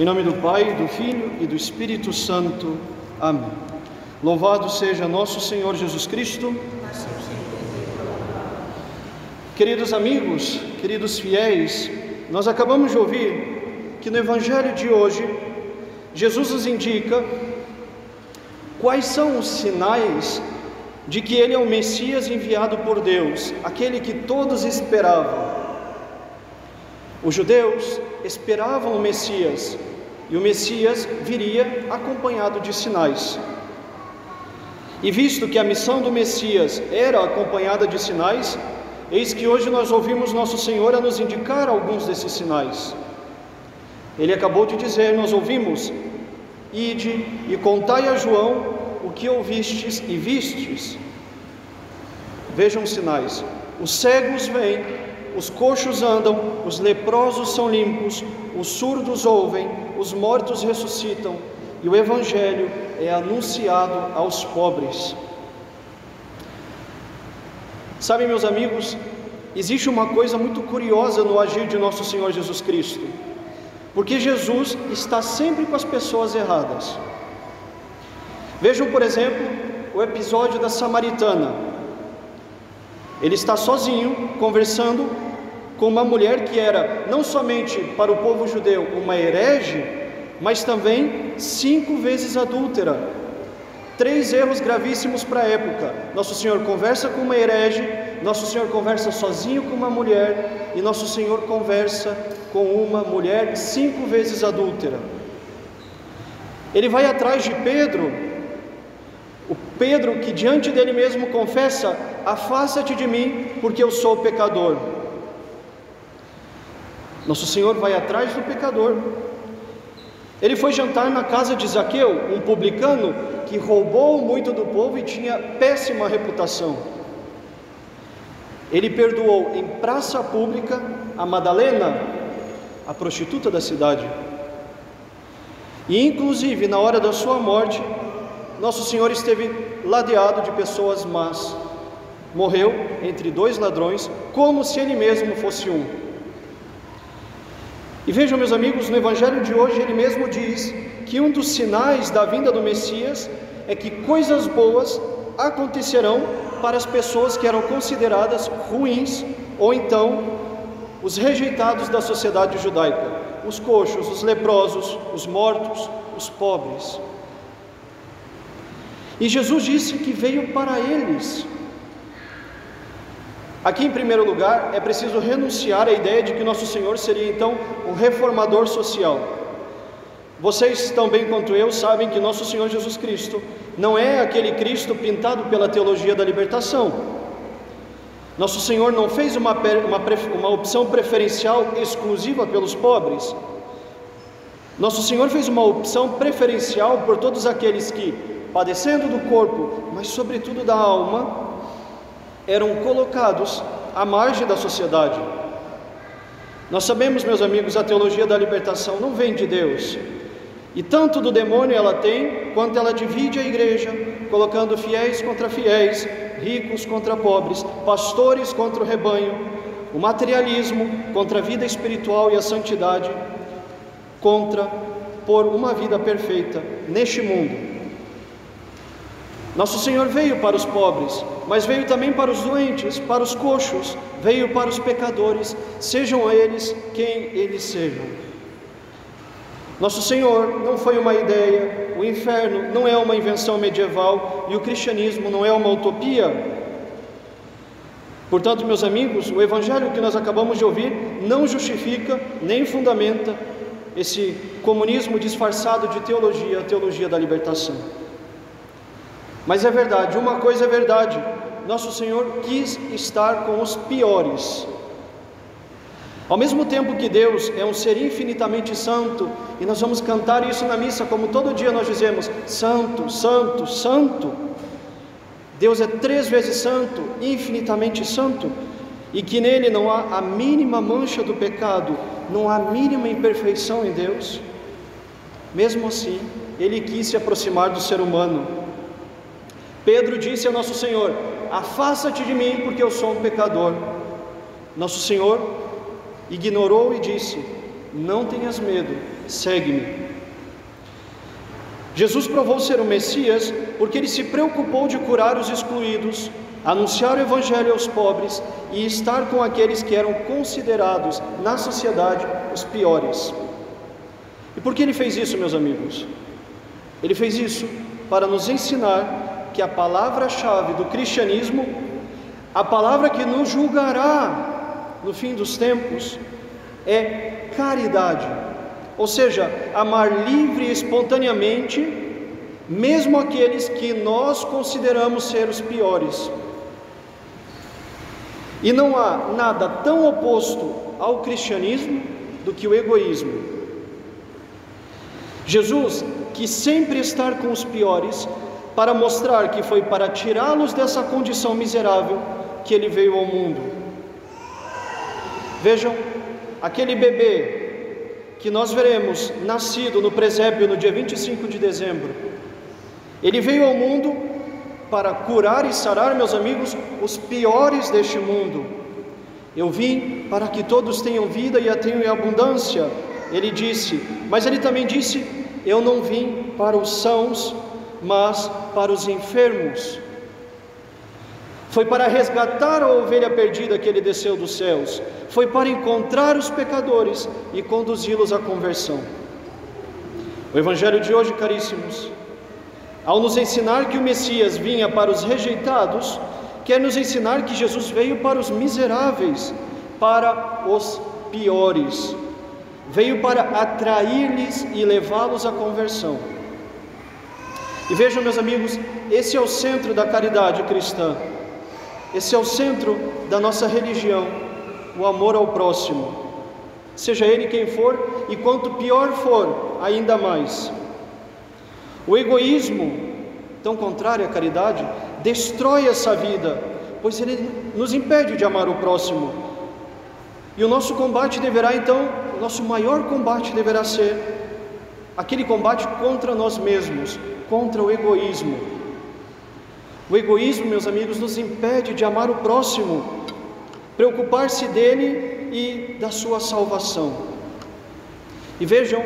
Em nome do Pai, do Filho e do Espírito Santo. Amém. Louvado seja nosso Senhor Jesus Cristo. Queridos amigos, queridos fiéis, nós acabamos de ouvir que no Evangelho de hoje, Jesus nos indica quais são os sinais de que Ele é o Messias enviado por Deus, aquele que todos esperavam. Os judeus esperavam o Messias, e o Messias viria acompanhado de sinais. E visto que a missão do Messias era acompanhada de sinais, eis que hoje nós ouvimos nosso Senhor a nos indicar alguns desses sinais. Ele acabou de dizer, nós ouvimos: Ide e contai a João o que ouvistes e vistes. Vejam os sinais: os cegos vêm, os coxos andam, os leprosos são limpos, os surdos ouvem, os mortos ressuscitam, e o Evangelho é anunciado aos pobres. Sabem, meus amigos, existe uma coisa muito curiosa no agir de nosso Senhor Jesus Cristo, porque Jesus está sempre com as pessoas erradas. Vejam, por exemplo, o episódio da Samaritana. Ele está sozinho, conversando com uma mulher que era não somente para o povo judeu uma herege, mas também cinco vezes adúltera. Três erros gravíssimos para a época. Nosso Senhor conversa com uma herege, Nosso Senhor conversa sozinho com uma mulher, e Nosso Senhor conversa com uma mulher cinco vezes adúltera. Ele vai atrás de Pedro, o Pedro que diante dele mesmo confessa: Afasta-te de mim, porque eu sou pecador. Nosso Senhor vai atrás do pecador. Ele foi jantar na casa de Zaqueu, um publicano que roubou muito do povo e tinha péssima reputação. Ele perdoou em praça pública a Madalena, a prostituta da cidade. E inclusive na hora da sua morte, nosso Senhor esteve ladeado de pessoas más. Morreu entre dois ladrões, como se ele mesmo fosse um. E vejam, meus amigos, no Evangelho de hoje ele mesmo diz que um dos sinais da vinda do Messias é que coisas boas acontecerão para as pessoas que eram consideradas ruins ou então os rejeitados da sociedade judaica, os coxos, os leprosos, os mortos, os pobres. E Jesus disse que veio para eles, Aqui, em primeiro lugar, é preciso renunciar à ideia de que nosso Senhor seria então um reformador social. Vocês, tão bem quanto eu, sabem que nosso Senhor Jesus Cristo não é aquele Cristo pintado pela teologia da libertação. Nosso Senhor não fez uma, uma, uma opção preferencial exclusiva pelos pobres. Nosso Senhor fez uma opção preferencial por todos aqueles que, padecendo do corpo, mas sobretudo da alma, eram colocados à margem da sociedade. Nós sabemos, meus amigos, a teologia da libertação não vem de Deus. E tanto do demônio ela tem, quanto ela divide a igreja, colocando fiéis contra fiéis, ricos contra pobres, pastores contra o rebanho, o materialismo contra a vida espiritual e a santidade, contra por uma vida perfeita neste mundo. Nosso Senhor veio para os pobres, mas veio também para os doentes, para os coxos, veio para os pecadores, sejam eles quem eles sejam. Nosso Senhor não foi uma ideia, o inferno não é uma invenção medieval e o cristianismo não é uma utopia. Portanto, meus amigos, o evangelho que nós acabamos de ouvir não justifica nem fundamenta esse comunismo disfarçado de teologia, a teologia da libertação. Mas é verdade, uma coisa é verdade: nosso Senhor quis estar com os piores. Ao mesmo tempo que Deus é um ser infinitamente santo, e nós vamos cantar isso na missa, como todo dia nós dizemos: Santo, Santo, Santo. Deus é três vezes santo, infinitamente santo, e que nele não há a mínima mancha do pecado, não há a mínima imperfeição em Deus. Mesmo assim, ele quis se aproximar do ser humano Pedro disse ao nosso Senhor: Afasta-te de mim, porque eu sou um pecador. Nosso Senhor ignorou e disse: Não tenhas medo, segue-me. Jesus provou ser o Messias porque ele se preocupou de curar os excluídos, anunciar o Evangelho aos pobres e estar com aqueles que eram considerados na sociedade os piores. E por que ele fez isso, meus amigos? Ele fez isso para nos ensinar que a palavra-chave do cristianismo, a palavra que nos julgará no fim dos tempos, é caridade. Ou seja, amar livre e espontaneamente, mesmo aqueles que nós consideramos ser os piores. E não há nada tão oposto ao cristianismo do que o egoísmo. Jesus quis sempre estar com os piores para mostrar que foi para tirá-los dessa condição miserável que ele veio ao mundo. Vejam, aquele bebê que nós veremos nascido no presépio no dia 25 de dezembro, ele veio ao mundo para curar e sarar, meus amigos, os piores deste mundo. Eu vim para que todos tenham vida e a tenham em abundância, ele disse, mas ele também disse: Eu não vim para os sãos, mas para os enfermos. Foi para resgatar a ovelha perdida que ele desceu dos céus, foi para encontrar os pecadores e conduzi-los à conversão. O Evangelho de hoje, caríssimos, ao nos ensinar que o Messias vinha para os rejeitados, quer nos ensinar que Jesus veio para os miseráveis, para os piores. Veio para atrair-lhes e levá-los à conversão. E vejam, meus amigos, esse é o centro da caridade cristã. Esse é o centro da nossa religião, o amor ao próximo. Seja ele quem for, e quanto pior for, ainda mais. O egoísmo, tão contrário à caridade, destrói essa vida, pois ele nos impede de amar o próximo. E o nosso combate deverá então, o nosso maior combate deverá ser aquele combate contra nós mesmos, contra o egoísmo. O egoísmo, meus amigos, nos impede de amar o próximo, preocupar-se dele e da sua salvação. E vejam,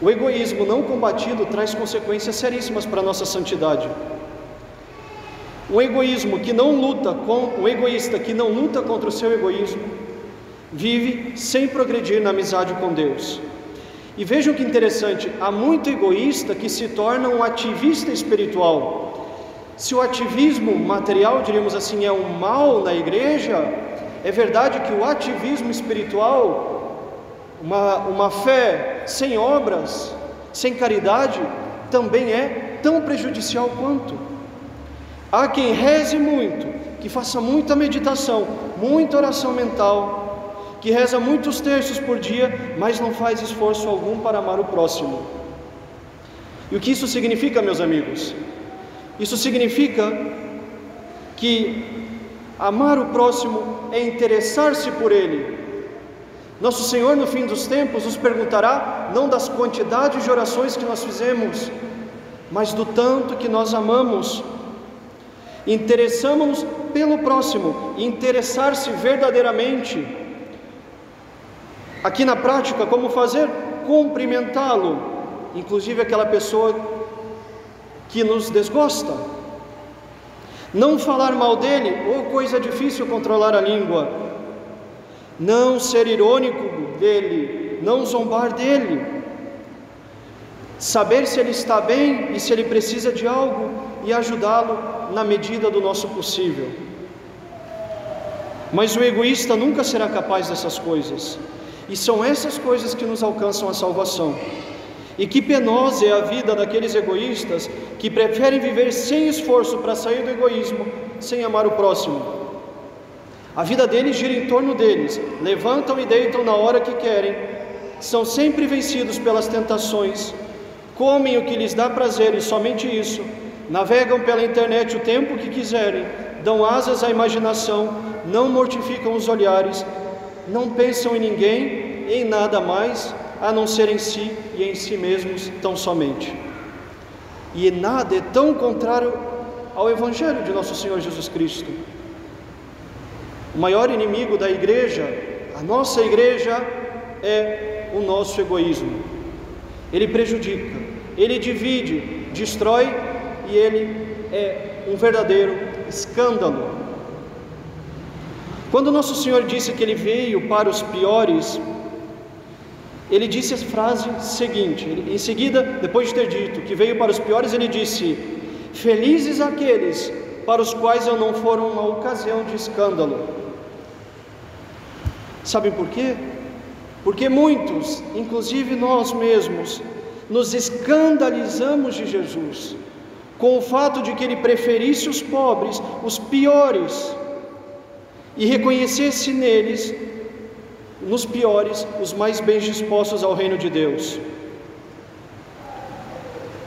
o egoísmo não combatido traz consequências seríssimas para a nossa santidade. O egoísmo que não luta com o egoísta que não luta contra o seu egoísmo vive sem progredir na amizade com Deus. E vejam que interessante, há muito egoísta que se torna um ativista espiritual. Se o ativismo material, diríamos assim, é um mal na igreja, é verdade que o ativismo espiritual uma, uma fé sem obras, sem caridade, também é tão prejudicial quanto. Há quem reze muito, que faça muita meditação, muita oração mental, que reza muitos terços por dia, mas não faz esforço algum para amar o próximo. E o que isso significa, meus amigos? Isso significa que amar o próximo é interessar-se por ele, nosso Senhor, no fim dos tempos, nos perguntará não das quantidades de orações que nós fizemos, mas do tanto que nós amamos. Interessamos pelo próximo, interessar-se verdadeiramente. Aqui na prática, como fazer? Cumprimentá-lo, inclusive aquela pessoa que nos desgosta. Não falar mal dele, ou coisa difícil controlar a língua não ser irônico dele, não zombar dele, saber se ele está bem e se ele precisa de algo e ajudá-lo na medida do nosso possível. Mas o egoísta nunca será capaz dessas coisas, e são essas coisas que nos alcançam a salvação. E que penosa é a vida daqueles egoístas que preferem viver sem esforço para sair do egoísmo, sem amar o próximo. A vida deles gira em torno deles, levantam e deitam na hora que querem, são sempre vencidos pelas tentações, comem o que lhes dá prazer e somente isso, navegam pela internet o tempo que quiserem, dão asas à imaginação, não mortificam os olhares, não pensam em ninguém, em nada mais, a não ser em si e em si mesmos tão somente. E nada é tão contrário ao Evangelho de nosso Senhor Jesus Cristo. O maior inimigo da igreja, a nossa igreja, é o nosso egoísmo. Ele prejudica, ele divide, destrói e ele é um verdadeiro escândalo. Quando nosso Senhor disse que ele veio para os piores, ele disse a frase seguinte: em seguida, depois de ter dito que veio para os piores, ele disse: Felizes aqueles para os quais eu não for uma ocasião de escândalo. Sabem por quê? Porque muitos, inclusive nós mesmos, nos escandalizamos de Jesus com o fato de que ele preferisse os pobres, os piores, e reconhecesse neles, nos piores, os mais bem dispostos ao reino de Deus.